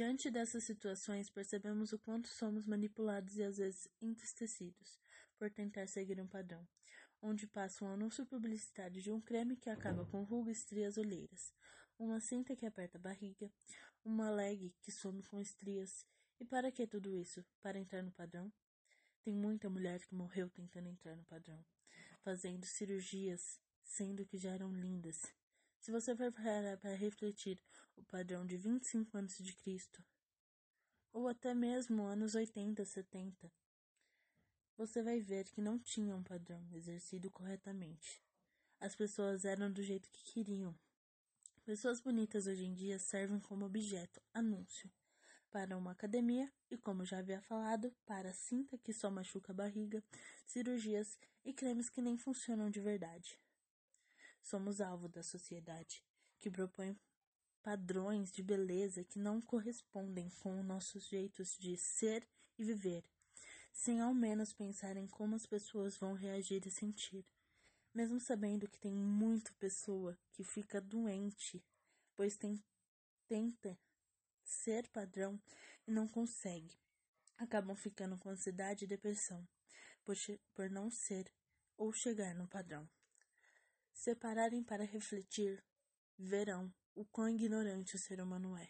Diante dessas situações, percebemos o quanto somos manipulados e às vezes entristecidos por tentar seguir um padrão, onde passa um anúncio publicitário de um creme que acaba com rugas, estrias, olheiras, uma cinta que aperta a barriga, uma leg que some com estrias. E para que tudo isso? Para entrar no padrão? Tem muita mulher que morreu tentando entrar no padrão, fazendo cirurgias, sendo que já eram lindas. Se você for parar para refletir o padrão de 25 anos de Cristo, ou até mesmo anos 80, 70, você vai ver que não tinha um padrão exercido corretamente. As pessoas eram do jeito que queriam. Pessoas bonitas hoje em dia servem como objeto, anúncio para uma academia e, como já havia falado, para cinta que só machuca a barriga, cirurgias e cremes que nem funcionam de verdade. Somos alvo da sociedade, que propõe padrões de beleza que não correspondem com os nossos jeitos de ser e viver, sem ao menos pensar em como as pessoas vão reagir e sentir. Mesmo sabendo que tem muita pessoa que fica doente, pois tem, tenta ser padrão e não consegue. Acabam ficando com ansiedade e depressão por, por não ser ou chegar no padrão. Se pararem para refletir, verão o quão ignorante o ser humano é.